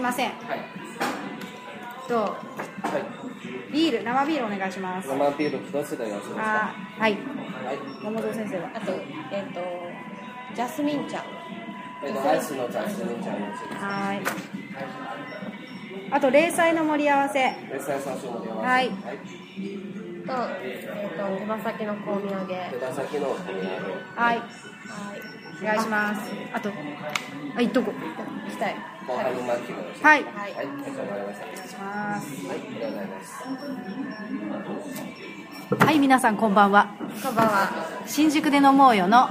いません。はい。とはい。ビール生ビールお願いします。生ビール2つでよろしいですか。あはい。はい。桃蔵先生は？あとえっ、とジャスミン茶。えっとアイスのジャスミン茶はい。あと零細の盛り合わせ。レッサイ三種盛り合わせ。はい。と,、えー、と手羽先の香味揚げ。手羽先のお土産。はい。はいお願いします。あとあいっとこ来たい。ご飯の巻きもよろしいはい。はい。はい。お願いします。はい、ありがとうございます。はい皆さんこんばんは。こんばんは。新宿で飲もうよの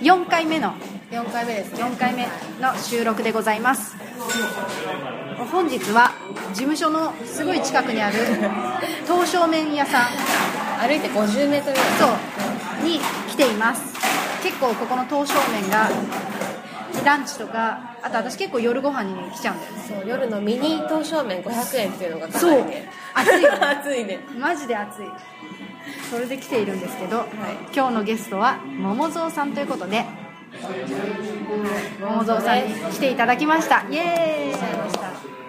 4回目の。4回目ですね。4回目の収録でございます。本日は事務所のすごい近くにある 刀削麺屋さん。歩いて50メートルぐらい。そう。に来ています結構ここの刀削麺がランチとかあと私結構夜ご飯に来ちゃうんだよね。そう夜のミニ刀削麺500円っていうのがそう。りね熱いよね。熱いね。マジで熱い。それで来ているんですけど、今日のゲストは桃蔵さんということで桃蔵さんに来ていただきました。イエーイ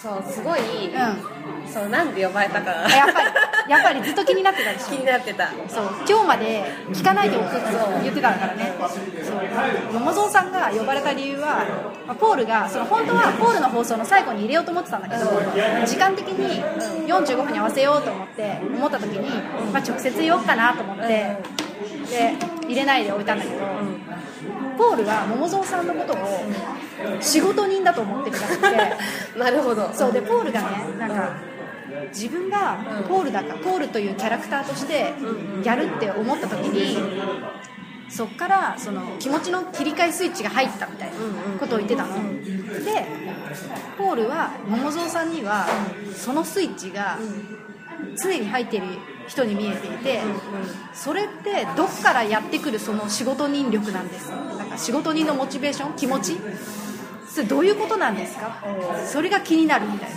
そうすごい、うん。そうなんで呼ばれたか。あやっぱりやっぱりずっと気になってたでし気ょになってた。そう。今日まで聞かないでおくって言ってたからね。そう。桃蔵さんが呼ばれた理由は、まあポールがその本当はポールの放送の最後に入れようと思ってたんだけど時間的に45分に合わせようと思って思った時に、まあ、直接言おうかなと思ってで入れないで置いたんだけど、ポールは桃蔵さんのことを仕事人だと思ってるらしくて。なるほど。そうでポールがねなんか自分がポールだかポールというキャラクターとしてやるって思った時にそっからその気持ちの切り替えスイッチが入ったみたいなことを言ってたの。でポールは桃蔵さんにはそのスイッチが常に入っている人に見えていてそれってどっからやってくるその仕事人力なんですか？なんか仕事人のモチベーション？気持ち？それどういうことなんですか？それが気になるみたいな。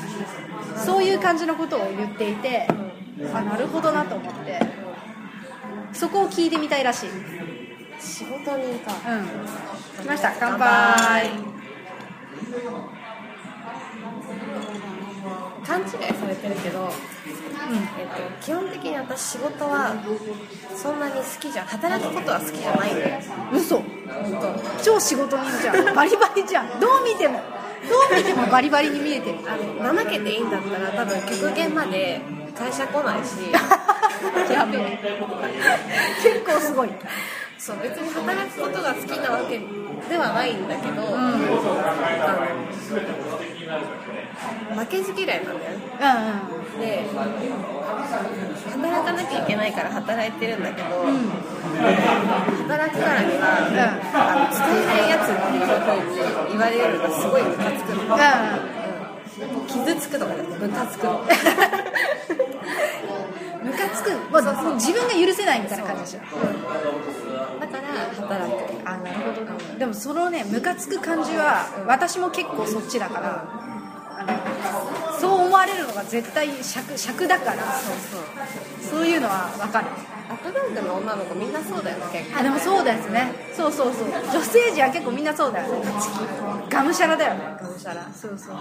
そういう感じのことを言っていてあなるほどなと思って。そこを聞いてみたいらしい。うん仕事人か。来ました。乾杯勘違いされてるけど、えっと、基本的に私仕事はそんなに好きじゃ働くことは好きじゃないんだよ嘘。本超仕事人じゃん。バリバリじゃん。どう見ても。どう見てもバリバリに見えてる。当あの怠けていいんだったら多分極限まで会社来ないし。やべえ。結構すごいそう別に働くことが好きなわけではないんだけど、あの負けず嫌いなんだよね。うんうん。で働かなきゃいけないから働いてるんだけど、働くからには、あの使えないやつっていうふうに言われるのがすごいムカつくの、うん、傷つくとかじゃなくてムカつく。の ムカつく、まあ、自分が許せないみたいな感じでしょ。だから働くあなるほど。ねでもそのねムカつく感じは私も結構そっちだからあのそう思われるのが絶対尺尺だからそうそう。そういうのは分かる。アップダウンでの女の子みんなそうだよね結構あでもそうですね。そうそうそう。女性陣は結構みんなそうだよね。がむしゃらだよね。がむしゃらそうそう。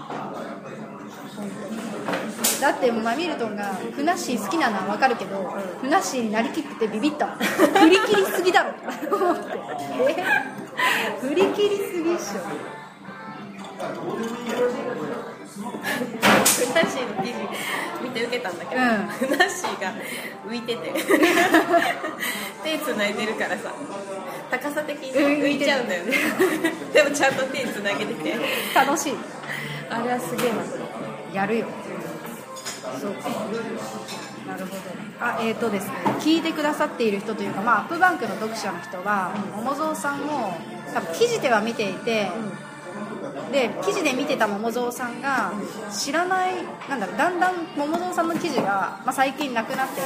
だってマミルトンがふなっしー好きなのは分かるけど、ふなっしーになりきっててビビった。振り切りすぎだろ。と 思って。え振り切りすぎっしょふなっしーの記事見て受けたんだけど、うん。ふなっしーが浮いてて。手つないでるからさ。高さ的に浮いちゃうんだよね。でもちゃんと手つなげてて。楽しい。あれはすげえなやるよ。そうか。なるほどあえーとですね。聞いてくださっている人というか、まあ、アップバンクの読者の人は、桃蔵さんも多分記事では見ていて、で記事で見てた桃蔵さんが知らないなんだろうだんだん桃蔵さんの記事が、まあ、最近なくなって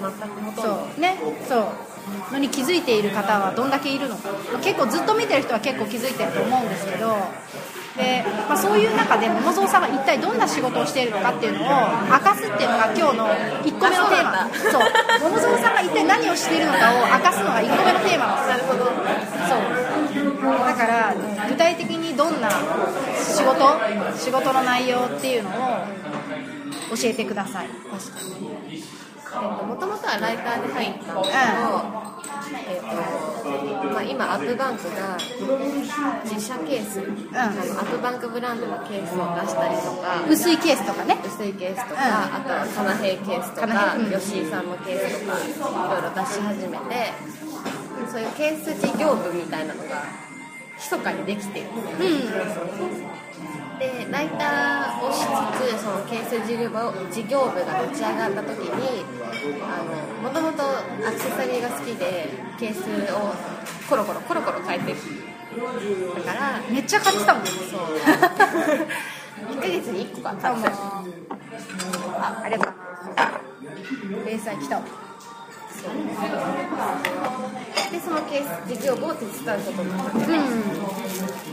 全くほとんどそう。ね。そう。のに気づいている方はどんだけいるのか、まあ結構ずっと見てる人は結構気づいてると思うんですけど。で、まあ、そういう中で桃蔵さんが一体どんな仕事をしているのかっていうのを明かすっていうのが今日の1個目のテーマ。あそう桃蔵さんが一体何をしているのかを明かすのが1個目のテーマなんですなるほど。そう。だから具体的にどんな仕事？仕事の内容っていうのを教えてください。確かに。もともとはライターで入ったんだけど、えーとまあ、今アップバンクが自社ケース、あのアップバンクブランドのケースを出したりとか薄いケースとかね。薄いケースとか、あとはカナヘイケースとか、吉井さんのケースとかいろいろ出し始めてそういうケース事業部みたいなのが密かにできてる。ん。でライターをしつつそのケース事業部事業部が立ち上がった時にもともとアクセサリーが好きでケースをコロコロコロコロ変えてだからめっちゃ買ってたもんそう。1ヶ月に1個買った。もんあありがとう。ございます連載来たわでそのケース事業部を手伝うことになって、うん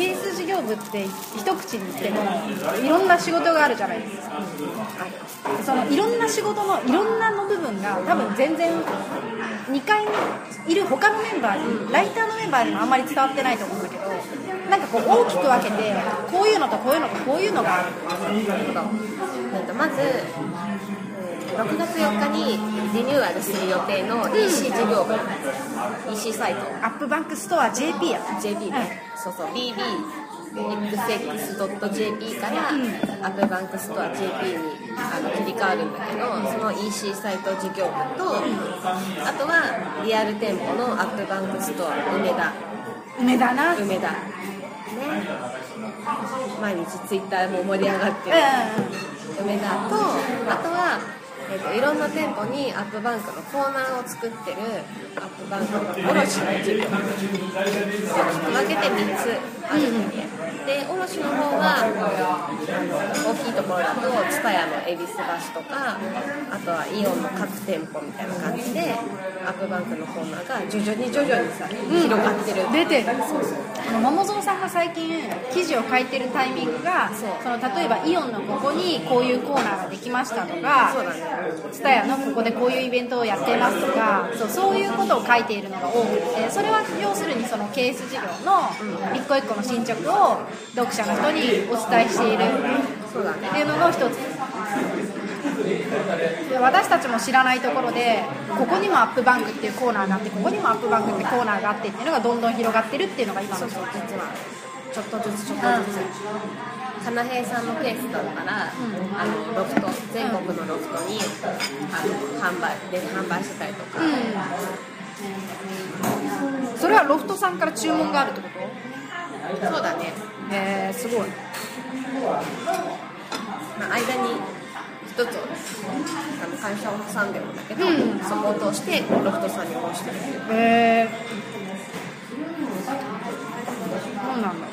ケース事業部って一口に言ってもいろんな仕事があるじゃないですか、そのいろんな仕事のいろんなの部分が多分全然2階にいる他のメンバーにライターのメンバーにもあんまり伝わってないと思うんだけどなんかこう大きく分けてこういうのとこういうのとこういうのがあるとかまず6月4日にリニューアルする予定の EC 事業部、うん、EC サイト。 AppBank Store JP や。JP ね、うん、そうそう。BBXX.jp から、うん、 AppBank Store JP にあの切り替わるんだけどその EC サイト事業部と、あとはリアル店舗の AppBank Store 梅田。梅田な。梅田。ね毎日ツイッターも盛り上がってる、梅田とあとはえーと、いろんな店舗に AppBank のコーナーを作ってる AppBank の卸の事業。分けて3つあるん。で、で卸の方は大きいところだと TSUTAYA の恵比寿橋とかあとはイオンの各店舗みたいな感じでアップバンクのコーナーが徐々に徐々にさ、広がってる。出てる。そうそう。桃園さんが最近記事を書いてるタイミングがその例えばイオンのここにこういうコーナーができましたとかそうだね。TSUTAYA のここでこういうイベントをやっていますとかそうそういうことを書いているのが多くてそれは要するにそのケース事業の一個一個の進捗を読者の人にお伝えしているっていうのの一つ私たちも知らないところでここにもアップバンクっていうコーナーがあってここにもアップバンクってコーナーがあってっていうのがどんどん広がってるっていうのが今のそうそう実はちょっとずつちょっとずつ、かなへいさんのペースだったら、うん、あのロフト全国のロフトに、あの販売で販売してたりとか、うん、それはロフトさんから注文があるってこと？そうだね。へえー、すごい、まあ、間に一つあの会社を挟んでるんだけど、うん、そこを通してロフトさんに卸してる。へえそうなんだ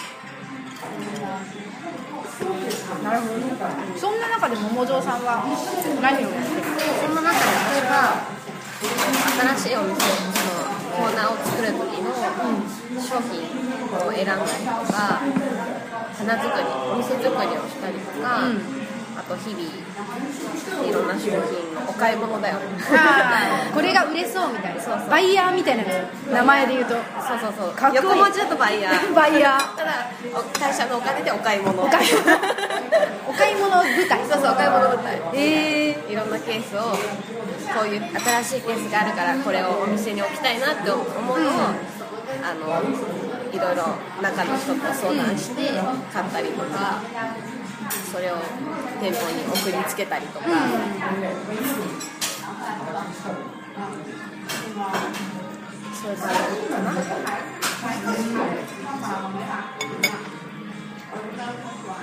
なるほどそんな中で桃蔵さんは何をやってるそんな中で私は新しいお店そのコーナーを作る時の商品を選んだりとか花作りお店作りをしたりとか、うん。あと日々いろんな商品のお買い物だよ。これが売れそうみたいなそうそう。バイヤーみたいな名前で言うと。そうそうそう。横文字だとバイヤー。バイヤー。ただ会社のお金でお買い物。お買い物。お買い物舞台そうそうお買い物舞台ええー、いろんなケースをこういう新しいケースがあるからこれをお店に置きたいなって思うのを、うん、あのいろいろ中の人と相談して買ったりとか、それを店舗に送りつけたりとか、うん、そういう感じかな。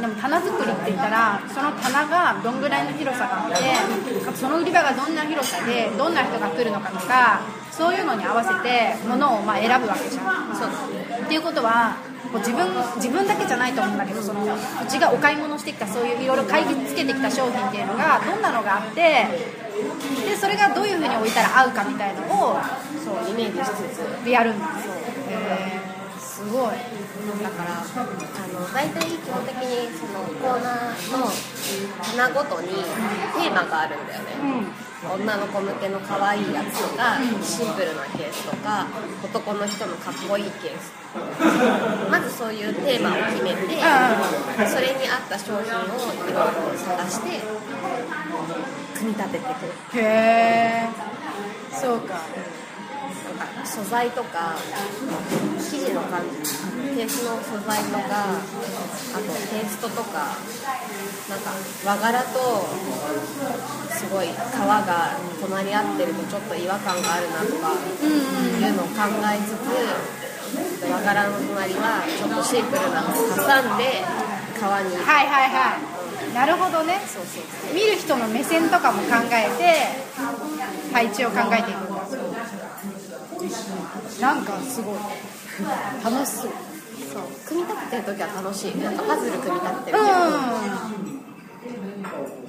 でも棚作りって言ったらその棚がどんぐらいの広さがあってその売り場がどんな広さでどんな人が来るのかとかそういうのに合わせて物をまあ選ぶわけじゃん。そうっていうことはう自分自分だけじゃないと思うんだけどそのうちがお買い物してきたそういういろいろ買い付けてきた商品っていうのがどんなのがあってでそれがどういうふうに置いたら合うかみたいのをそうイメージしつつでやるんですよすごい。だからあの大体基本的にそのコーナーの棚ごとにテーマがあるんだよね、うん女の子向けの可愛いやつとか、シンプルなケースとか男の人のかっこいいケースまずそういうテーマを決めてそれに合った商品をいろいろ探して組み立ててくる。へえそうか。素材とか生地の感じテースの素材とかあとテイストとかなんか和柄とすごい革が隣り合ってるとちょっと違和感があるなとかいうのを考えつつ和柄の隣はちょっとシンプルなのを挟んで革にはいはいはい。なるほどね。そうそうそう。見る人の目線とかも考えて配置を考えていくなんかすごい。楽しそう。そう。組み立ててる時は楽しいなんかパズル組み立ててるう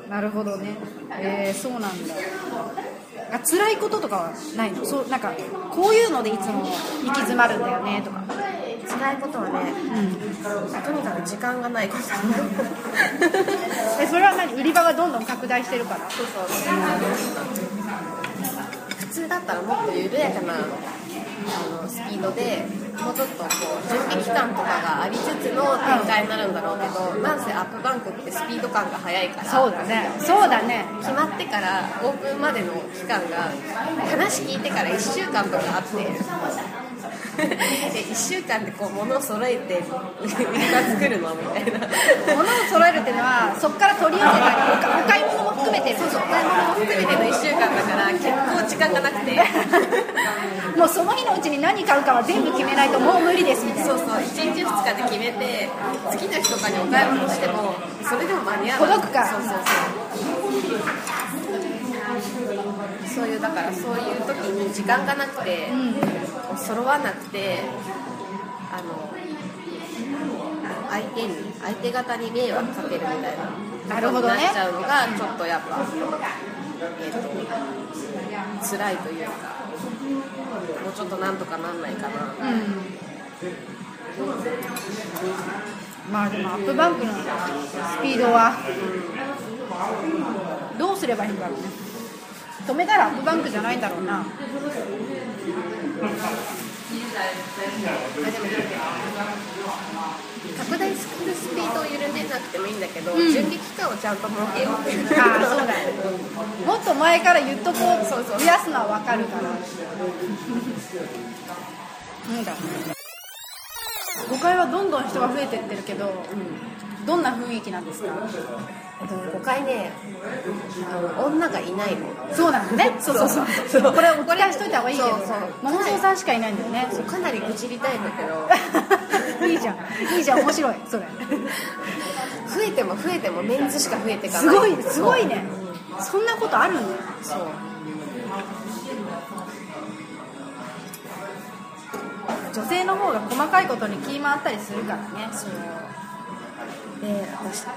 ん。なるほどね。えー、そうなんだ。あ辛いこととかはないの？そうなんかこういうのでいつも行き詰まるんだよねとか。辛いことはねうん。とにかく時間がないこと。えそれは何？売り場がどんどん拡大してるから？そうそう。普通だったらもっと緩やかなあのスピードでもうちょっとこう準備期間とかがありつつの展開になるんだろうけどなんせアップバンクってスピード感が速いからそうだね。そうだね。決まってからオープンまでの期間が話聞いてから1週間とかあって で1週間でこう物を揃えて売り場作るの？みたいな。物を揃えるっていうのはそこから取り寄せたりお買い物も含めてそうそう。お買い物も含めての1週間だから結構時間がなくて。もうその日のうちに何買うかは全部決めないともう無理ですみたいな。そうそう。1日2日で決めて次の日とかにお買い物してもそれでも間に合わない。届くか。らそうそうそう。そういうだからそういう時に時間がなくて、揃わなくてあの相手に相手方に迷惑かけるみたいななるほどね。なっちゃうのがちょっとやっぱ、えー、と辛いというかもうちょっとなんとかなんないかな。うん。まあでもアップバンクのスピードはどうすればいいんだろうね。止めたらアップバンクじゃないんだろうな拡大するスピードを緩めなくてもいいんだけど、ん。準備期間をちゃんと設けようもっと前から言っとこうそうそう増やすのは分かるから。なんだ誤解はどんどん人が増えてってるけど、どんな雰囲気なんですか？えっと5回ね女がいないのそうなんだね。そうそうそう。そう。これお伝えしといた方がいいけどそうそう。桃蔵さんしかいないんだよね。かなり愚痴りたいんだけど。いいじゃん。いいじゃん。面白いそれ。増えても増えてもメンズしか増えていかない。すごいすごいね。そんなことあるんだよそう。女性の方が細かいことに気回ったりするからね。そうで私あ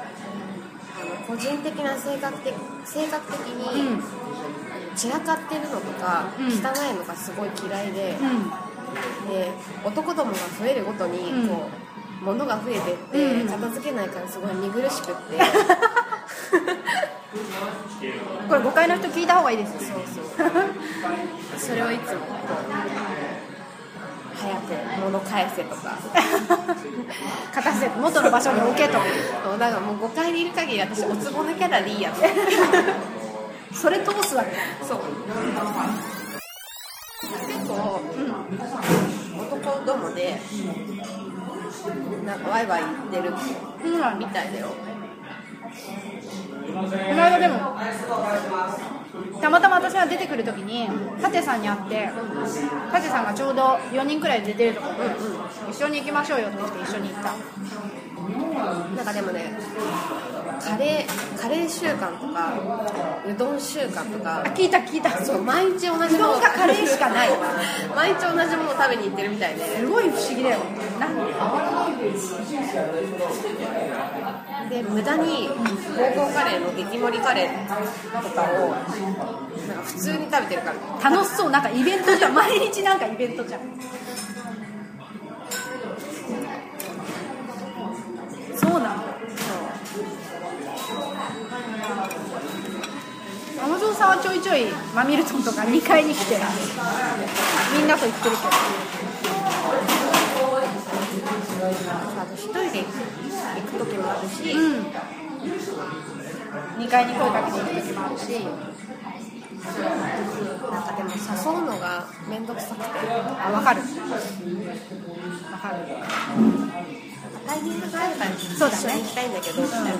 の個人的な性格的性格的に、うん。散らかってるのとか、うん。汚いのがすごい嫌いで、うん。で男どもが増えるごとに、うん。こう物が増えてって、うん片付けないからすごい見苦しくって。これ誤解の人聞いた方がいいですよそうそう。それをいつもこう早く物返せとか 片せて元の場所に置けと。そうだからもう5階にいる限り私おつぼねキャラでいいやと。それ通すわけ。そう。結構、男どもでなんかワイワイ言ってるみたいだよ。この間でもたまたま私が出てくるときに舘さんに会って舘さんがちょうど4人くらいで出てるところで一緒に行きましょうよって言って一緒に行った。なんかでもねカレーカレー習慣とかうどん習慣とか聞いた聞いた。そう毎日同じものうどんかカレーしかない。毎日同じものを食べに行ってるみたいで。すごい不思議だよ。なんでで無駄にゴーゴーカレーの激盛りカレーとかをなんか普通に食べてるから。楽しそう。なんかイベントじゃん。毎日なんかイベントじゃんそう。なんだ山添蔵さんはちょいちょいマミルトンとか2階に来てみんなと行ってるけど。一人で行く時もあるし、うん。2階に声かけて行く時もあるしなんかでも誘うのが面倒くさくてあ分かる。分かる。タイミングがあるからそうだね。一緒に行きたいんだけど、みたいな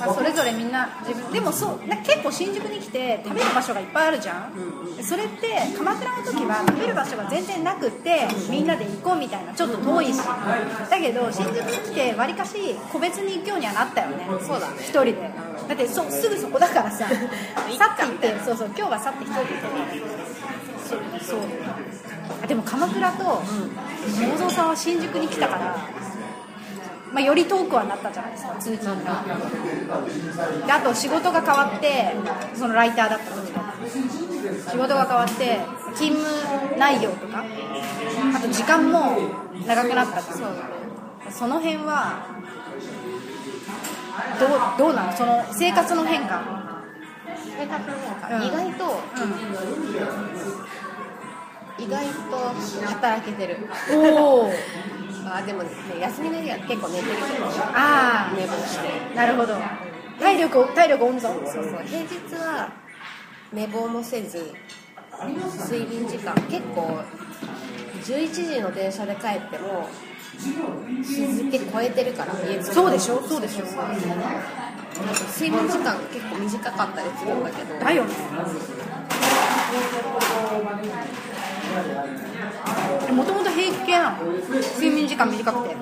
まあ、それぞれみんな自分でもそうな結構新宿に来て食べる場所がいっぱいあるじゃん、それって鎌倉の時は食べる場所が全然なくってみんなで行こうみたいなちょっと遠いし。だけど新宿に来てわりかし個別に行くようにはなったよね。そうだね。一人で。だってそすぐそこだからさ。さって行ってそうそう今日はさって。一人で行ってそう。そうあでも鎌倉と桃蔵さんは新宿に来たからまあ、より遠くはなったじゃないですか。通勤が。であと仕事が変わってそのライターだった時と仕事が変わって勤務内容とか。あと時間も長くなった。そう。その辺はどうどうなの？その生活の変化。生活の変化、うん。意外と、意外と働けてる。おお あでも、ね、休みの日は結構寝てるけどあ寝坊して。あなるほど。体力体力温存？そうそう。平日は寝坊もせず睡眠時間。結構11時の電車で帰っても日付超えてるから家そうでしょ？そうでしょ。睡眠時間が結構短かったりするんだけど。だよねもともと平気系なの睡眠時間短くて。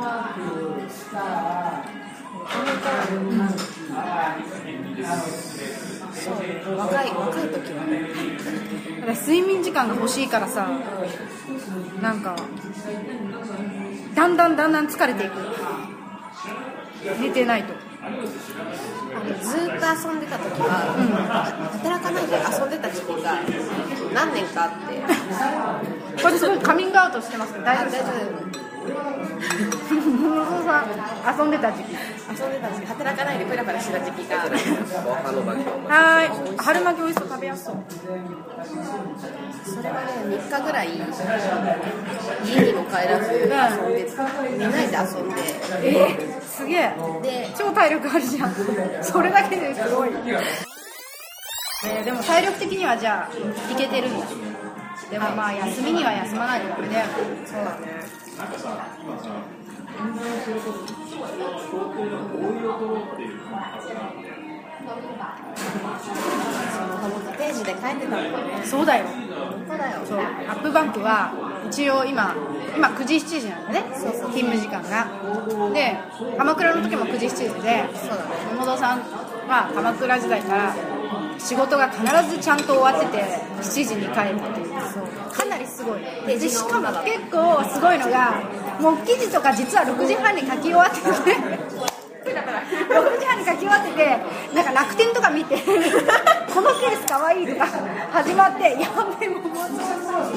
そう若い若い時はだから睡眠時間が欲しいからさなんかだんだんだんだん疲れていく。寝てないと。あのずーっと遊んでた時は、働かないで遊んでた時期が何年かあって これすごいカミングアウトしてますけど大丈夫大丈夫桃蔵さん遊んでた時期。遊んでた時期。働かないでプラプラしてた時期が。はーい。春巻き美味しそう食べやすそう。それはね3日ぐらい家にも帰らず遊んで寝ないで遊んで。えー、すげえ。で超体力あるじゃん。それだけですごい、えーでも体力的にはじゃあいけてるんだでもまあ休みには休まないとダメだよねそう。だねホームページで書いてたもんねそうだよ。そうだよ。そう。アップバンクは一応今今9時7時なんだね。勤務時間が。で鎌倉の時も9時7時で。そうだね。桃蔵さんは鎌倉時代から仕事が必ずちゃんと終わってて7時に帰るっていう。かなりすごい。でしかも結構すごいのがもう記事とか実は6時半に書き終わってて。6時半に書き終わっててなんか楽天とか見てこのケースかわいいとか始まってやべえ桃蔵さん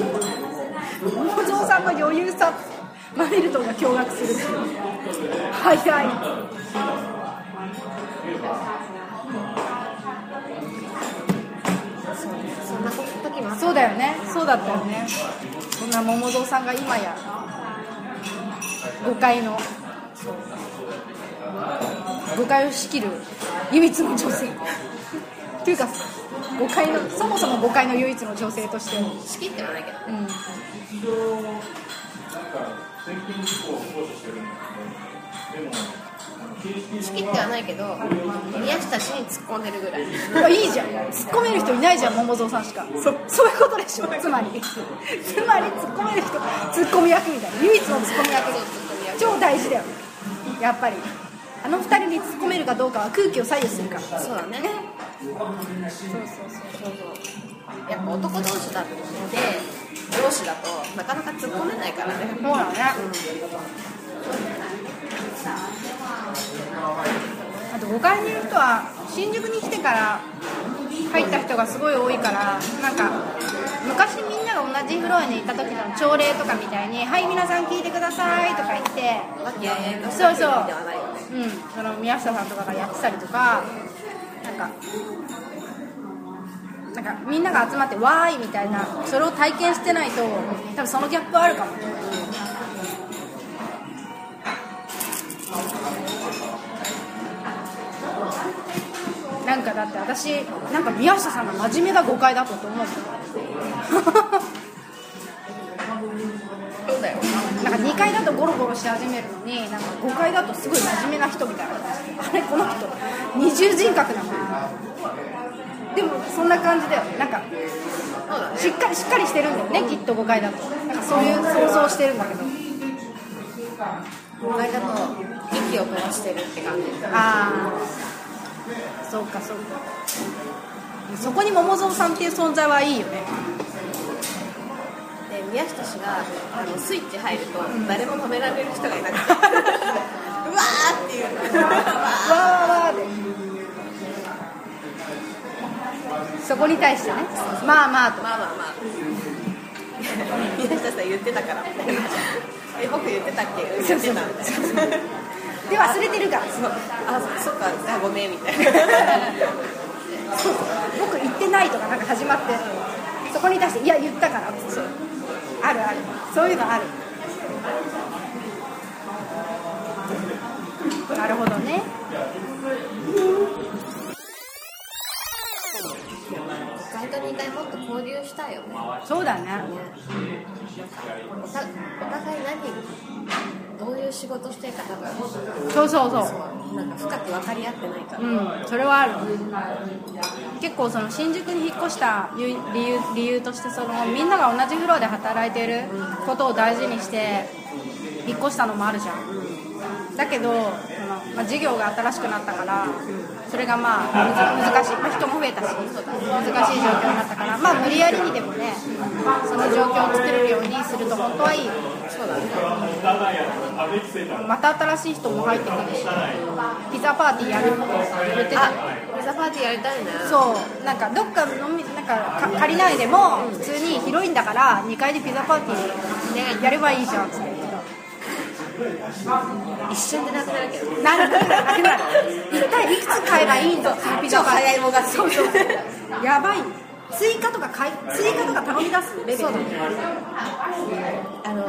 桃蔵さんの余裕さ。マリルトンが驚愕する。早いそんな時もあった。そうだよね。そうだったよね。そんな桃蔵さんが今や誤解の誤解を仕切る唯一の女性。っていうか誤解のそもそも誤解の唯一の女性として仕切ってはないけどうん仕切ってはないけど宮下氏に突っ込んでるぐらい。いやいいじゃん。突っ込める人いないじゃん桃蔵さんしか。そそういうことでしょ。つまり。つまり突っ込める人突っ込み役みたいな。唯一の突っ込み役超大事だよ。やっぱり。あの二人に突っ込めるかどうかは空気を左右するから。そうだね。そうそうそうそうやっぱ男同士だって上司だとなかなか突っ込めないからね。そうだね、あと5階にいる人は新宿に来てから入った人がすごい多いからなんか昔みんなが同じフロアにいた時の朝礼とかみたいに「はい皆さん聞いてください」とか言ってそうそう。うん、その宮下さんとかがやってたりとかなんかなんかみんなが集まってわーいみたいなそれを体験してないと多分そのギャップはあるかもね私なんか宮下さんが真面目が誤解だったと思うそうだよなんか2階だとゴロゴロし始めるのになんか5階だとすごい真面目な人みたいなあれこの人二重人格なのでもそんな感じだよねなんかしっかりしっかりしてるんだよねきっと5階だと。なんかそういう想像してるんだけど5階だと息を飛ばしてるって感じ。ああそうかそうか。そこに桃蔵さんっていう存在はいいよね。で宮下氏があのスイッチ入ると誰も止められる人がいなくて。うわーっていう。わーわーわーでそこに対してね。まあまあと。まあまあまあ。宮下さん言ってたから。みたいなえ僕言ってたっけ？言ってた。みたいなで忘れてるからそうあそっか。あごめんみたいな。そう僕言ってないとかなんか始まって。そこに対していや言ったからそうあるある。そういうのある。なるほどね。1回と2回もっと交流したいよね。そうだね。お互い何どういう仕事してるか多分そうそうそう。なんか深く分かり合ってないから、うんそれはある。結構その新宿に引っ越した理由理由としてそのみんなが同じフロアで働いてることを大事にして引っ越したのもあるじゃん。だけどその、まあ、事業が新しくなったからそれがまあ難しい、まあ、人も増えたし難しい状況になったからまあ無理やりにでもねその状況を作れるようにすると本当はいいよそうだねまた新しい人も入ってくるしピザパーティーやる。って言ってたあピザパーティーやりたいね。そう。なんかどっか飲みなんかか借りないでも普通に広いんだから2階でピザパーティーやればいいじゃんっつって言って一瞬でなくなるけど。たなるなるなる一体いくつ買えばいいんだピザ早いもがそうそうやばい。追加とか買い追加とか頼み出すレベル。そうだね。あの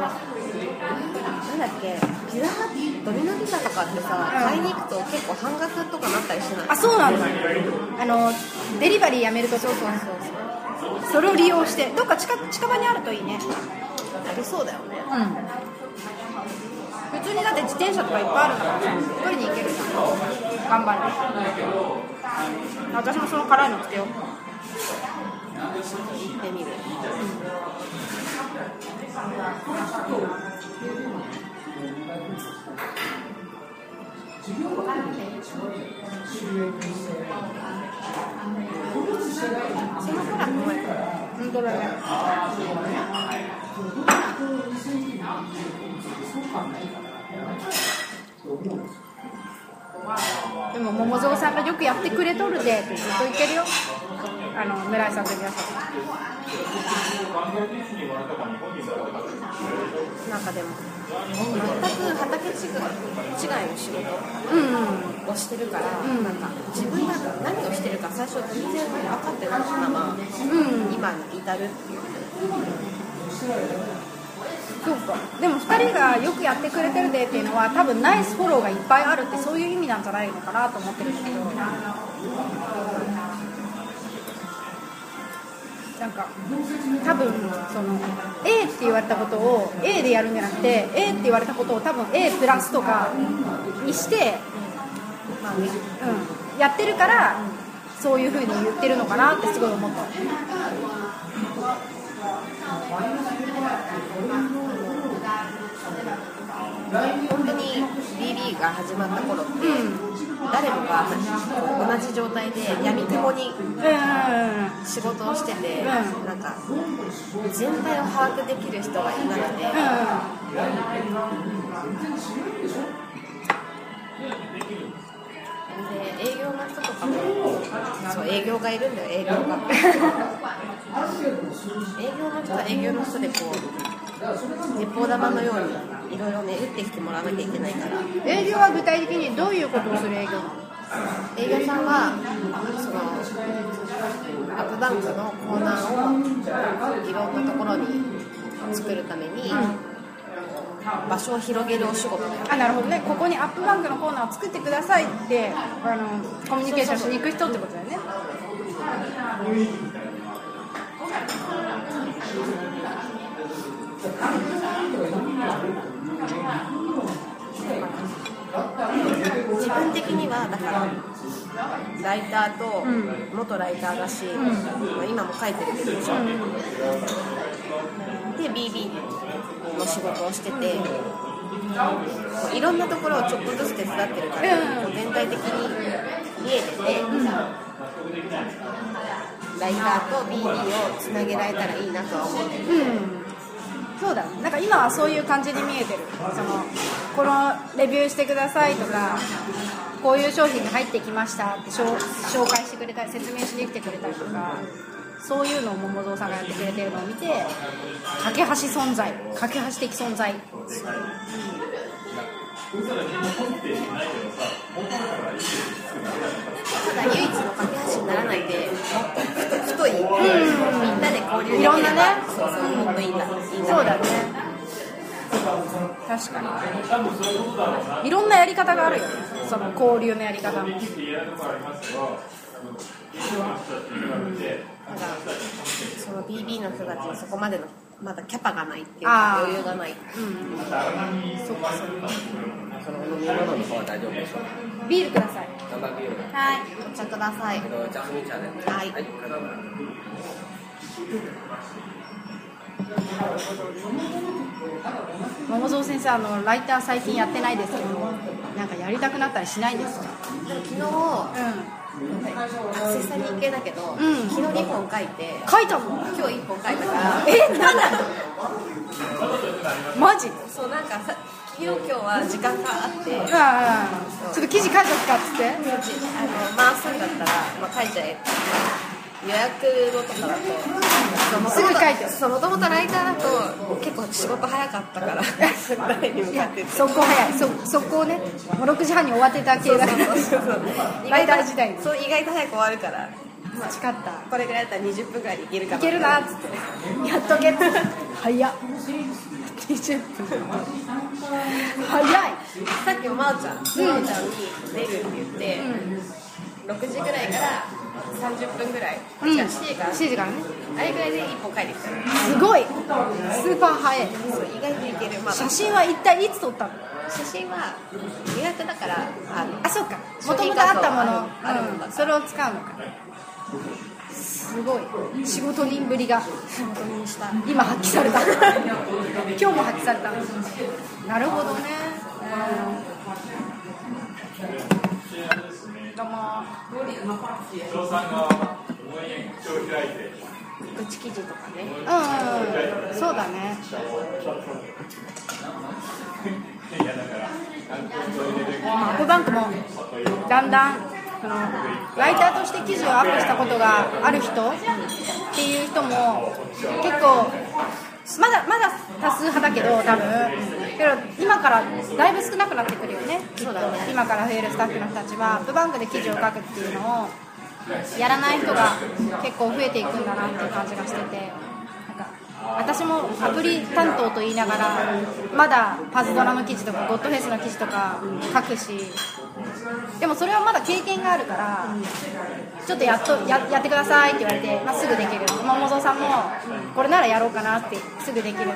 なんだっけピザハッドミノピザとかってさ、うん。買いに行くと結構半額とかなったりしない？あそうなんだ。あのデリバリーやめるとそうそうそうそれを利用してどっか近近場にあるといいね。ありそうだよね。うん。普通にだって自転車とかいっぱいあるんだからさ取りに行けるじゃん。頑張る私もその辛いのつけよう。行ってみるその辛くない本当だねでも桃蔵さんがよくやってくれとるでってずっと言ってるよ。あの村井さんと宮下さんなんかでも全く畑違い違いの仕事うんうんをしてるから、ん。なんか自分が何をしてるか最初全然分かってないまま、うん今に至るっていう。そうか。でも2人がよくやってくれてるでっていうのは多分ナイスフォローがいっぱいあるってそういう意味なんじゃないのかなと思ってるんだけどなんか多分その A って言われたことを A でやるんじゃなくて A って言われたことを多分 A プラスとかにして、うん、やってるからそういうふうに言ってるのかなってすごい思った。本当に BB が始まった頃って、うん誰もが同じ状態で闇雲に仕事をしてて、んなんか全体を把握できる人がいなくて、で営業の人とかもそう営業がいるんだよ営業が。営業の人は営業の人でこう鉄砲玉のようにいろいろね打ってきてもらわなきゃいけないから。営業は具体的にどういうことをする営業？なの営業さんはそのアップバンクのコーナーをいろんなところに作るために、場所を広げるお仕事。あなるほどね。ここにアップバンクのコーナーを作ってくださいってあのコミュニケーションしに行く人ってことだよね自分的にはだからライターと元ライターだし、まあ今も書いてるけど、で BB の仕事をしてていろんなところをちょっとずつ手伝ってるから、こう全体的に見えてて、ライターと BB をつなげられたらいいなとは思ってる。うんそうだ。なんか今はそういう感じに見えてる。そのこのレビューしてくださいとかこういう商品が入ってきましたって紹介してくれたり説明しに来てくれたりとか。そういうのを桃蔵さんがやってくれてるのを見て架け橋存在架け橋的存在。ただ唯一の架け橋にならないで太太い、みんなで交流できればいろんなね。そうそうもいいんだ。そうだね。確かに。いろんなやり方があるよね。その交流のやり方もただその BB の人たちにそこまでのまだキャパがないっていうか余裕がない。そっかそっかその飲み物の方は大丈夫でしょうか。ビールください。はい。お茶くださいえっとジャスミン茶ではい。はい。桃蔵先生あのライター最近やってないですけどなんかやりたくなったりしないんですか？昨日うアクセサリー系だけど、ん。昨日2本書いてん書いたの？今日1本書いたから。えなんだ？マジ？そうなんかさ昨日今日は時間があって。ちょっと記事書いとくかっつって。あの回すんだったら、まあ、書いちゃえ予約のとかだと。すぐ書いてそうもともとライターだと結構仕事早かったから 誰に向いやかって。速攻早い。そ速攻ねもう6時半に終わってた系だから。ライター時代にそう意外と早く終わるから。誓った。これぐらいだったら20分ぐらいでいけるかな。いけるなっつって。やっとけ早っ。20分。早い。さっきもまおちゃん、まおちゃんに出るって言って、6時ぐらいから30分ぐらい、うん。違う7時から7時からね。あれぐらいで1本書いてきたすごい。スーパー早い。そう意外といける、まあ、写真は一体いつ撮ったの？写真は予約だからあのあそっか。もともとあったもの。うん、それを使うのか。すごい。仕事人ぶりが。今発揮された。今日も発揮された。なるほどね。うんどうも。愚痴記事とかね。うんうんそうだね。アップバンクもだんだんそのライターとして記事をアップしたことがある人っていう人も結構まだまだ多数派だけど多分。けど今からだいぶ少なくなってくるよね。きっと。今から増えるスタッフの人たちはアップバンクで記事を書くっていうのをやらない人が結構増えていくんだなっていう感じがしてて私もアプリ担当と言いながらまだパズドラの記事とかゴッドフェイスの記事とか書くしでもそれはまだ経験があるからちょっとやっとややってくださいって言われて、まあ、すぐできる。桃蔵さんもこれならやろうかなってすぐできる。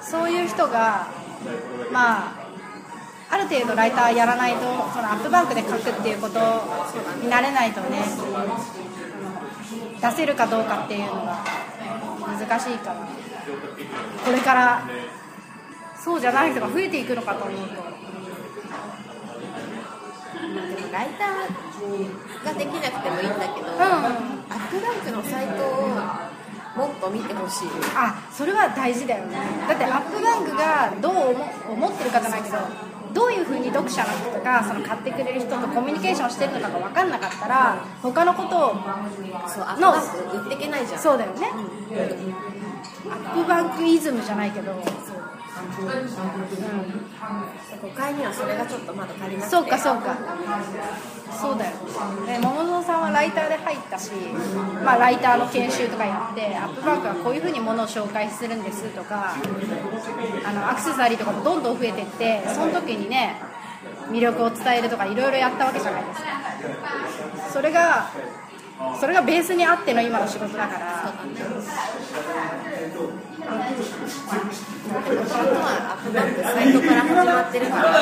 そういう人がまあある程度ライターやらないとそのアップバンクで書くっていうことになれないとね出せるかどうかっていうのが難しいから。これからそうじゃない人が増えていくのかと思うと。でもライターができなくてもいいんだけど、うんアップバンクのサイトをもっと見てほしい。あそれは大事だよね。だってアップバンクがどう思思ってるかじゃないけどどういうふうに読者の人がその買ってくれる人とコミュニケーションしてるのかが分かんなかったら他のことをそうアップっていけないじゃん。そうだよね。アップバンクイズムじゃないけど5階にはそれがちょっとまだ足りなくてそうかそうか。そうだよ。で桃園さんはライターで入ったし、まあ、ライターの研修とかやってアップバンクはこういうふうにものを紹介するんですとかあのアクセサリーとかもどんどん増えてってその時にね魅力を伝えるとかいろいろやったわけじゃないですか。それがそれがベースにあっての今の仕事だから。はアップバンクサイトから始まってるから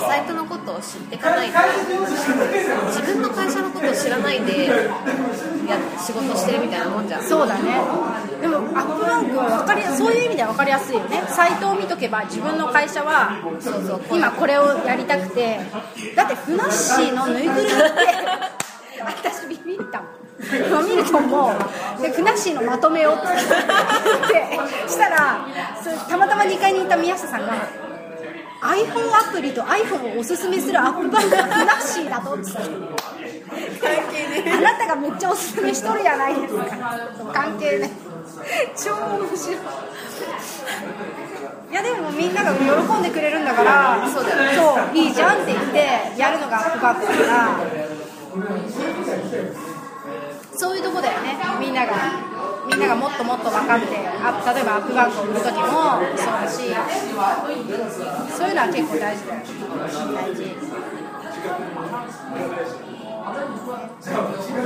サイトのことを知っていかないと自分の会社のことを知らないでや仕事してるみたいなもんじゃん。そうだね。でもアップバンクは分かりやそういう意味では分かりやすいよね。サイトを見とけば自分の会社は今これをやりたくて。だってふなっしーのぬいぐるみってったもん今見るともう。でふなっしーのまとめを。ってしたらたまたま2階にいた宮下さんが iPhone アプリと iPhone をおすすめするアップバンクがふなっしーだとってあなたがめっちゃおすすめしとるじゃないですか。関係ね。超面白い。いやでもみんなが喜んでくれるんだからそういいじゃんって言ってやるのがアップバックだからそういうとこだよね。みんながみんながもっともっと分かってあ例えばアップバックを売る時もそうだしそういうのは結構大事だよ。大事。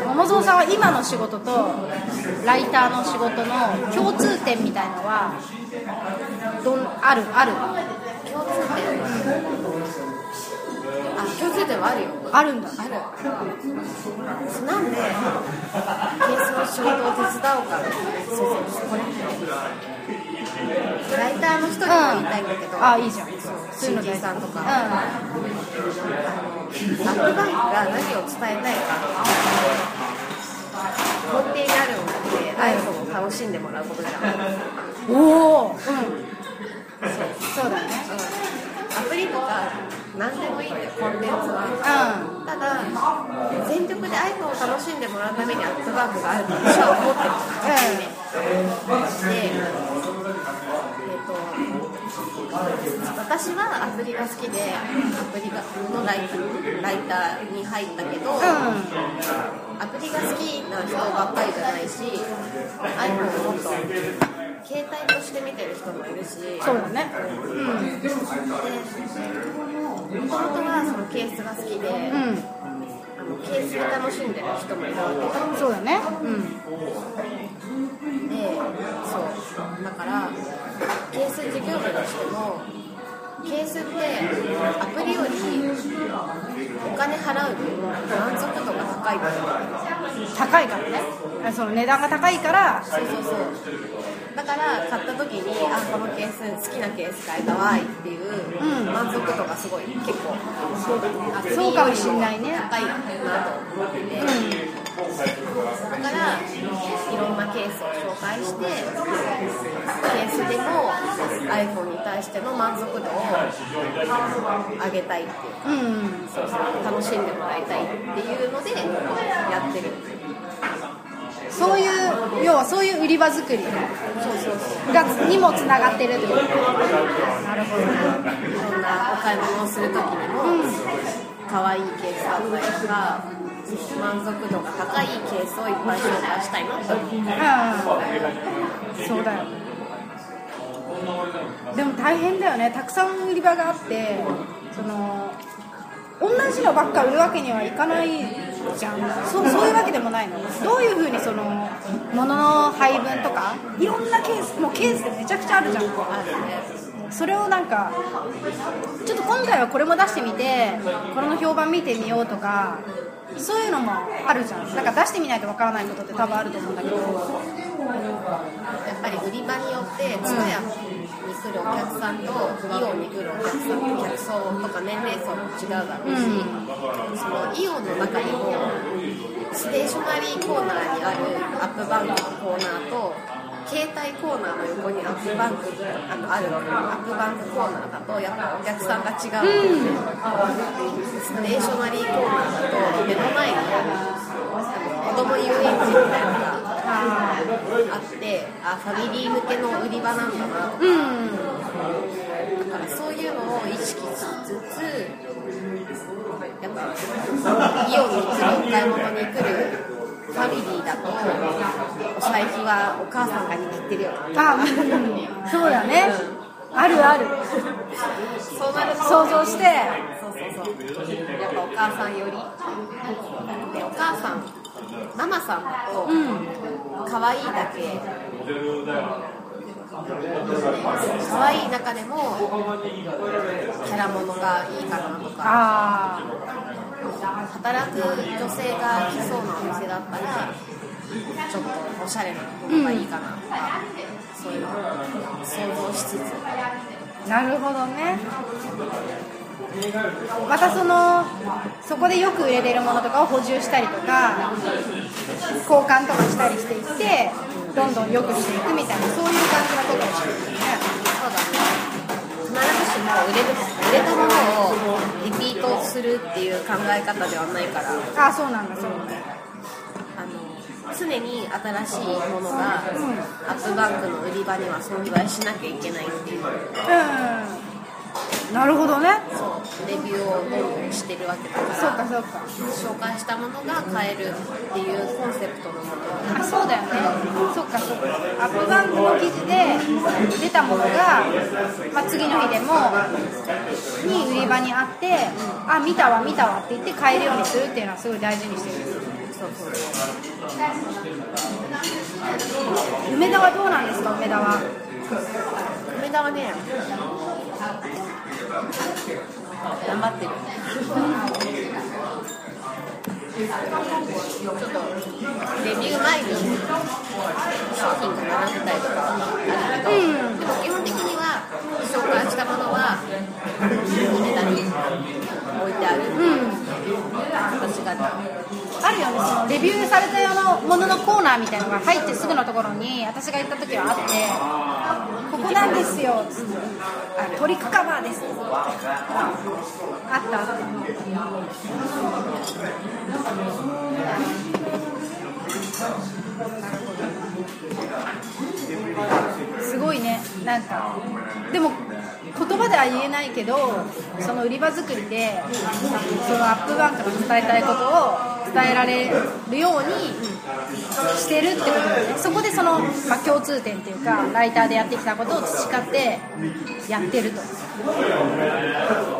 桃蔵さんは今の仕事とライターの仕事の共通点みたいのはどんあるある？共通点あ共通点はあるよ。あるんだ。あるなんでケースの仕事を手伝おうかそうそうこれライターの人にも言いたいんだけど、あいいじゃんそういうのさんとか、うアップバンクが何を伝えたいか根底にあるのって iPhone を楽しんでもらうことじゃん、おおうんそうだねアプリとか何でもいいんだよコンテンツは、うただ全力で iPhone を楽しんでもらうためにアップバンクがあると私は思ってるで、えー、と私はアプリが好きでアプリがのライライターに入ったけど、アプリが好きな人ばっかりじゃないし iPhone をもっと携帯として見てる人もいるしそうだね。でもともとはそのケースが好きで、うん。あのケースで楽しんでる人もいるわけそうだね。うん。でそう。だからケース事業部としてもケースってアプリよりお金払う分満足度が高いから。高いからね。あその値段が高いから。そうそうそう。だから買った時にあこのケース好きなケース買えたわいっていううん満足度がすごい結構そうかもしんないね。高いなと思って。て、だからいろんなケースを紹介してケースでも iPhone に対しての満足度を上げたいっていううんうん楽しんでもらいたいっていうのでやってるそういう要はそう。いう売り場作りがにもつながってる。ってことなるほどいろんなお買い物をする時にも可愛いケースだったりとか満足度が高いケースをいっぱい紹介したいなとそうだよでも大変だよね。たくさん売り場があってその同じのばっか売るわけにはいかないじゃん。そうそういうわけでもないの。どういうふうにその物の配分とかいろんなケースもうケースでめちゃくちゃあるじゃん。あるねそれをなんかちょっと今回はこれも出してみてこれの評判見てみようとかそういうのもあるじゃん。なんか出してみないとわからないことって多分あると思うんだけど。やっぱり売り場によってツヤに来るお客さんとイオンに来るお客さんと客層とか年齢層も違うだろうし、そのイオンの中にもステーショナリーコーナーにある AppBank のコーナーと携帯コーナーの横に AppBank あのある AppBank コーナーだとやっぱお客さんが違うので、ステーショナリーコーナーだと目の前に子供遊園地みたいなのがあってあファミリー向けの売り場なんだなとかうんからそういうのを意識しつつやっぱイオンに次お買い物に来るファミリーだとお財布はお母さんが握ってるよ。あうん。そうだね。あるある。そうなると想像してそうそうそう。やっぱお母さんより。でお母さんママさんだとうん可愛いだけ。可愛い中でもキャラものがいいかなとか。あ働く女性が来そうなお店だったらちょっとおしゃれなものがいいかな。とか、そういうのを想像しつつ。なるほどねまたそのそこでよく売れてるものとかを補充したりとか交換とかしたりしていってどんどん良くしていくみたいなそういう感じのことをしてるずしも売れる売れたものをリピートするっていう考え方ではないからあそうなんだそうなんだ。あの常に新しいものがアップバンクの売り場には存在しなきゃいけないっていう。うんなるほどね。そうレビューをどんどんしてるわけだからそうかそうか。紹介したものが買えるっていうコンセプトのもの。あそうだよね。そっかそっか。アップバンクの記事で出たものが、まあ、次の日でもに売り場にあってあ見たわ見たわって言って買えるようにするっていうのはすごい大事にしてる。そうそう。梅田はどうなんですか梅田は。梅田はね頑張ってるちょっとレビュー前に商品が並んでたりとかあるけど、うんでも基本的には紹介したものは梅田に置いてあるうん形があるよねそのレビューされたよのもののコーナーみたいなのが入ってすぐのところに私が行った時はあってここなんですよつって。あトリックカバーです。あった？あったすごいね。なんかでも言葉では言えないけどその売り場作りでそのアップバンクの伝えたいことを伝えられるようにしてるってことだよね。そこでその、まあ、共通点っていうかライターでやってきたことを培ってやってると。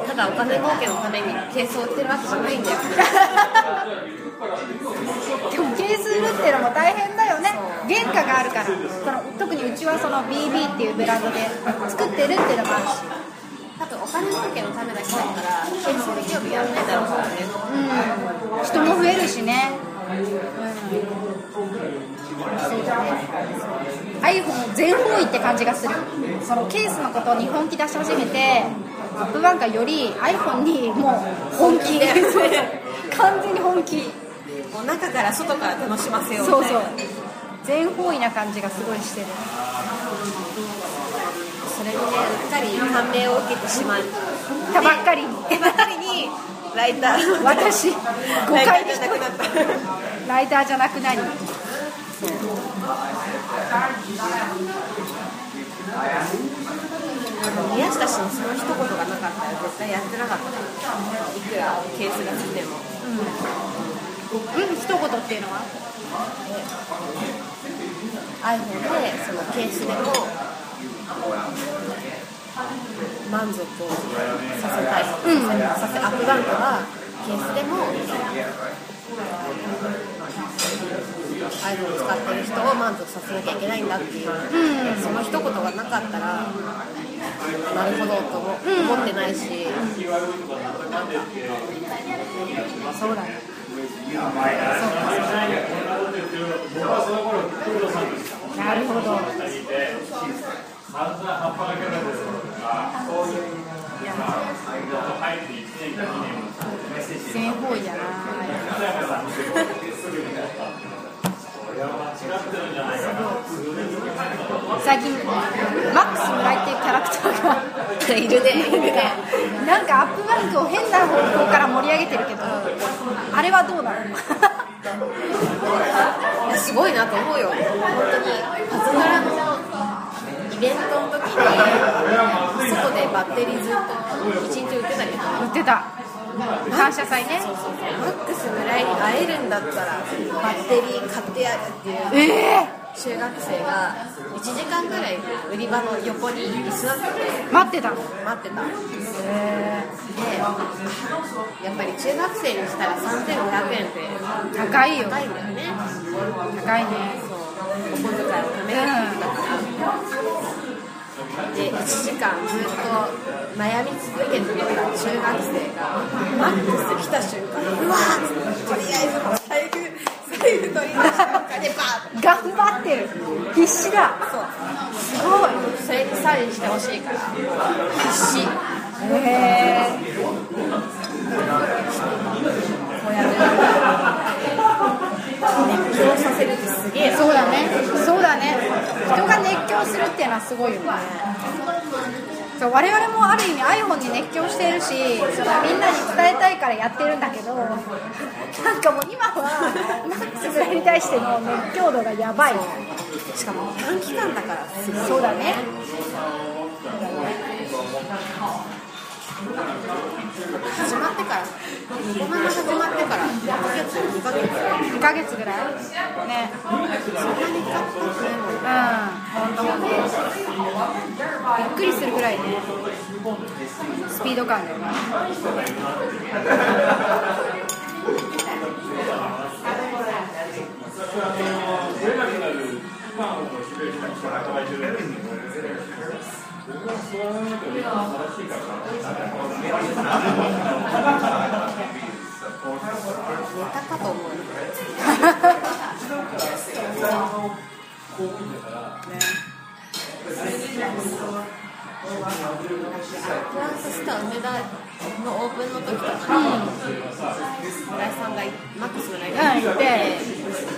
ただお金儲けのためにケースを売ってるわけじゃないんだよ。でもケース売るっていうのも大変だよね。原価があるから。その特にうちはその BB っていうブランドで作ってるっていうのもあるし多分お金儲けのためだけだったらケース売り興味やらないだろうからね。うん。人も増えるしね。うん。そうだね iPhone 全方位って感じがする。そのケースのことを日本気出し始めてアップバンクはより iPhone にもう本気。で 完全に本気。もう中から外から楽しませようみたいなそうそう。全方位な感じがすごいしてるそれにねうっかり感銘を受けてしまうたばっかりに。ばっかりにライター私誤解ーじゃなくなった。ライターじゃなくなり。宮下氏のその一言がなかったら絶対やってなかった。いくらケースが好きでもうん一言っていうのは？iPhone でそのケースでも満足をさせたい、うんさせアップバンクはケースでも iPhone を使ってる人を満足させなきゃいけないんだ。っていう、その一言がなかったらなるほどと思,、思ってないし、そうだ。ねなるほど全方位やな最近マックス村井っていうキャラクターがいるね。なんかアップバンクを変な方向から盛り上げてるけどあれはどうなの？すごいなと思うよ本当にベントの時に外でバッテリーずっと1日売ってたりとか。売ってた。感謝祭ね。マックス村井に会えるんだったらバッテリー買ってやるっていう。ええ中学生が1時間ぐらい売り場の横に居座ってて。待ってた。の待ってた。でやっぱり中学生にしたら3500円って高いよ。高いんだよね。高いね。そう。お小遣いを貯めてだからで1時間ずっと悩み続けてた中学生。がマックス来た瞬間うわーとりあえず財布財布取り出してお金バーッ頑張って。る必死だ。そう。すごいそれにサインしてほしいから。必死。へえこうや狂させるってすげえなそうだね。そうだね。人が熱狂するっていうのはすごいよね。そう我々もある意味 iPhone に熱狂してるしそのみんなに伝えたいからやってるんだけどなんかもう今はマックスに対しての熱狂度がやばい。しかも短期間だからすごいそうだね始まってから。ニコママ始まってから。1ヶ月2ヶ月。2ヶ月ぐらい？ね。そんなに経った？くないもんうん本当本当びっくりするぐらいね。スピード感だよねネタかと思うフランススタ梅田のオープンの時とかに村井さんがマックス村井うんが行って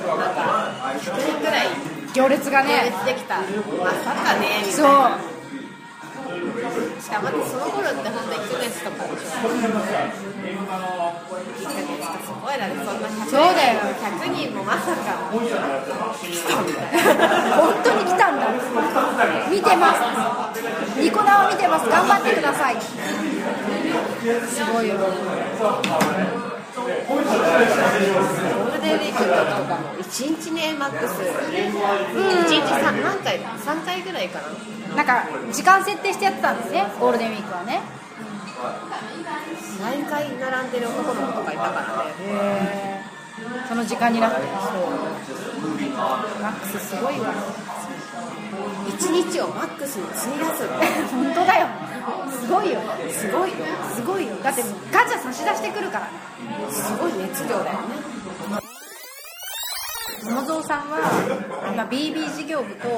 なんか100人ぐらい行列が行列できたまさかねみたいそうしかまずその頃って本当1ヶ月とかでしょ1ヶ月かすごいだねそんな100人そうだよ。100人もまさか。本当に来たんだ見てますニコ生見てます頑張ってくださいすごいよゴールデンウィークのとかも1日ねマックス。1日 3, 何回。3回ぐらいかな。なんか時間設定してやってたんですねゴールデンウィークはね。毎回並んでる男の子とかいたからね。へー。その時間になって。マックスすごいわ。1日をマックスに費やす。本当だよ。すごいよ。すごいよ。すごいよ。だってガチャ差し出してくるから。ねすごい熱量だよね。友蔵さんは今 BB 事業部と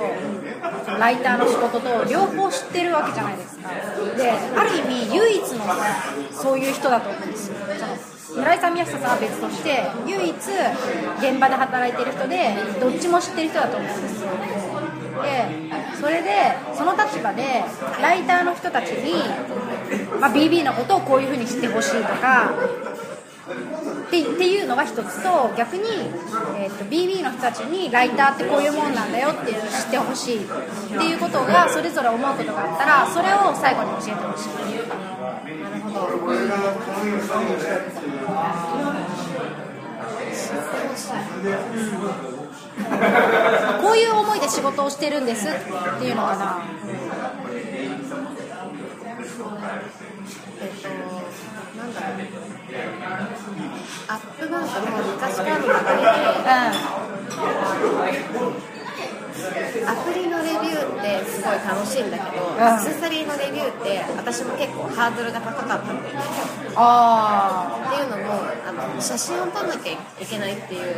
ライターの仕事と両方知ってるわけじゃないですか。である意味唯一のそういう人だと思うんですよ。村井さん宮下さんは別として唯一現場で働いてる人でどっちも知ってる人だと思うんですよでそれでその立場でライターの人たちに、まあ、BB のことをこういうふうに知ってほしいとかってっていうのが一つと逆に、えー、と BB の人たちにライターってこういうもんなんだよっていうのを知ってほしいっていうことがそれぞれ思うことがあったらそれを最後に教えてほしい。なるほど こういう思いで仕事をしてるんですっていうのかな。えっとなんだろう。アップバンクも昔からの流れでアプリのレビューってすごい楽しいんだけど、ん。アクセサリーのレビューって私も結構ハードルが高かったんだよね。あっていうのもあの写真を撮らなきゃいけないっていう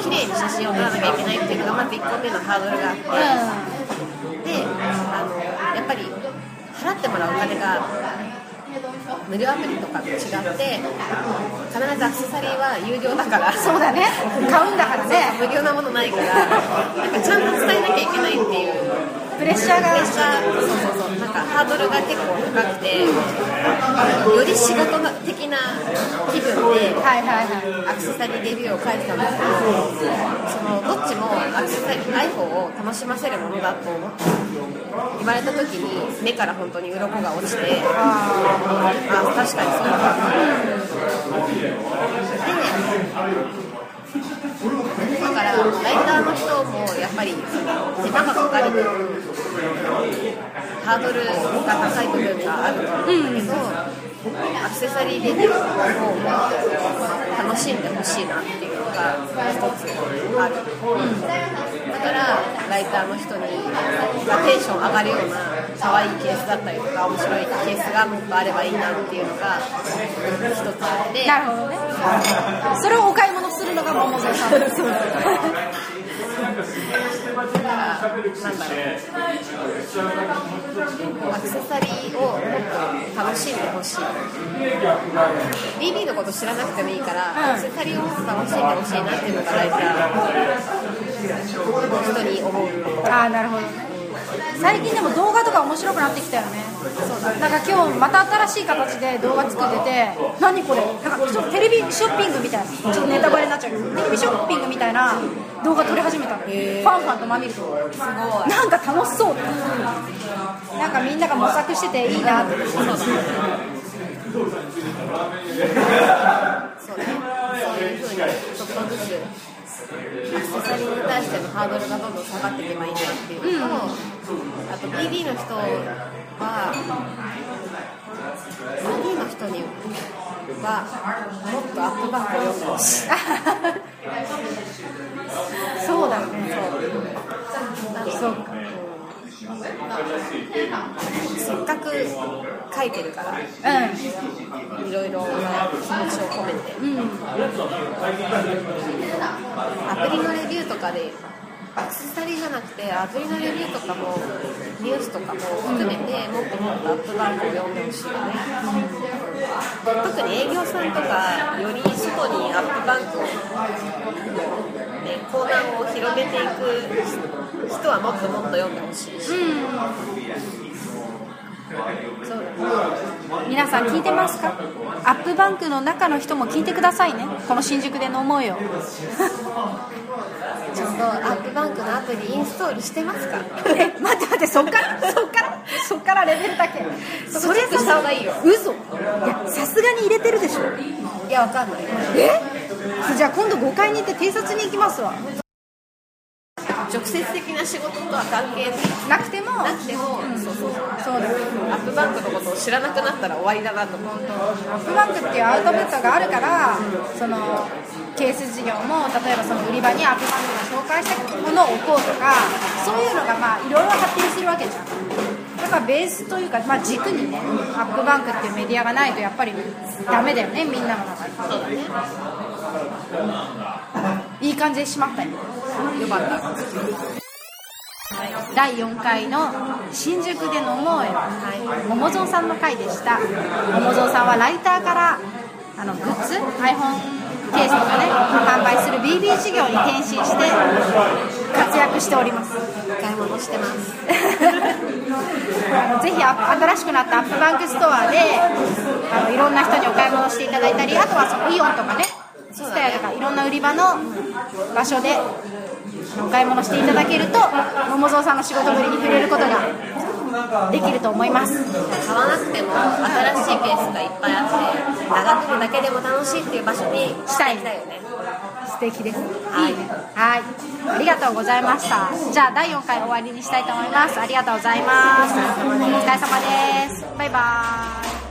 綺麗に写真を撮らなきゃいけないっていうのがまず1個目のハードルがあって、あであのやっぱり払ってもらうお金が無料アプリとかと違って必ずアクセサリーは有料だから。うんそうだね。買うんだからね無料なものないからなんかちゃんと伝えなきゃいけないっていうプレッシャーがそうそうそうなんかハードルが結構高くてより仕事的な気分ではいはいはいアクセサリーレビューを書いてたんですけどそのどっちもアクセサリー iPhone を楽しませるものだと思って言われた時に目から本当に鱗が落ちてああ確かにそうだな。でだからライターの人もやっぱり手間がかかる分ハードルが高い部分があると思うんだけど、アクセサリーレビューを楽しんでほしいなっていうのが一つある、だからライターの人にがテンション上がるような可愛いケースだったりとか面白いケースがもっとあればいいなっていうのが一つあって。なるほどね。それをお買い物するのが桃蔵さん。そうそうだからなんだろうアクセサリーをもっと楽しんでほしい。BB のこと知らなくてもいいから、アクセサリーをもっと楽しんでほしいなっていうのがライターの人に思う。ああなるほどね最近でも動画とか面白くなってきたよね。そうだ。なんか今日また新しい形で動画作ってて何これ？なんかちょっとテレビショッピングみたいなちょっとネタバレになっちゃうけどテレビショッピングみたいな動画撮り始めたの。ファンファンとまみると。すごい。なんか楽しそう。ってなんかみんなが模索してていいなって。そうだ。ねそうだねそういうふうにちょっとずつアクセサリーに対してのハードルがどんどん下がっていけばいいなっていうのと、あと BD の人は BD の人にはもっとアップバックを読んでほしいそうだねそうかせっかく書いてるからういろいろな気持ちを込めてうんアプリのレビューとかでアクセサリーじゃなくてアプリのレビューとかもニュースとかも含めてもっともっとアップバンクを読んでほしいよね特に営業さんとかより外にアップバンクを、ね、コーナーを広げていく人はもっともっと読んでほしい。し、そうだ皆さん聞いてますか？アップバンクの中の人も聞いてくださいね。この新宿での思いを。ちゃんとアップバンクのアプリインストールしてますか？え待って待ってそっから？そっから？そっからレベルだけ？そこチェックした方がいいよ。嘘？いやさすがに入れてるでしょ。いやわかんない。え？じゃあ今度5階に行って偵察に行きますわ。直接的な仕事とは関係なくてもなくても、そうそうそう。そう。だアップバンクのことを知らなくなったら終わりだなと思う。アップバンクっていうアウトプットがあるからそのケース事業も例えばその売り場にアップバンクが紹介したものを置こうとかそういうのがまあいろいろ発展してるわけじゃんだからベースというか、まあ、軸にねアップバンクっていうメディアがないとやっぱりダメだよねみんなの中でそうだねいい感じでしまったよよかった第4回の新宿で飲もうよ、桃蔵さんの回でした桃蔵さんはライターからあのグッズ iPhone ケースとかね販売する BB 事業に転身して活躍しております。買い物してます。ぜひ新しくなった AppBank Store であのいろんな人にお買い物していただいたりあとはそのイオンとかねツタヤとかいろんな売り場の場所であのお買い物していただけると桃蔵さんの仕事ぶりに触れることができると思います。買わなくても新しいケースがいっぱいあって眺めるだけでも楽しいっていう場所にしたいんだよね。素敵です。いい。ねはい。ありがとうございました。じゃあ第4回終わりにしたいと思います。ありがとうございます。お疲れ様です。バイバーイ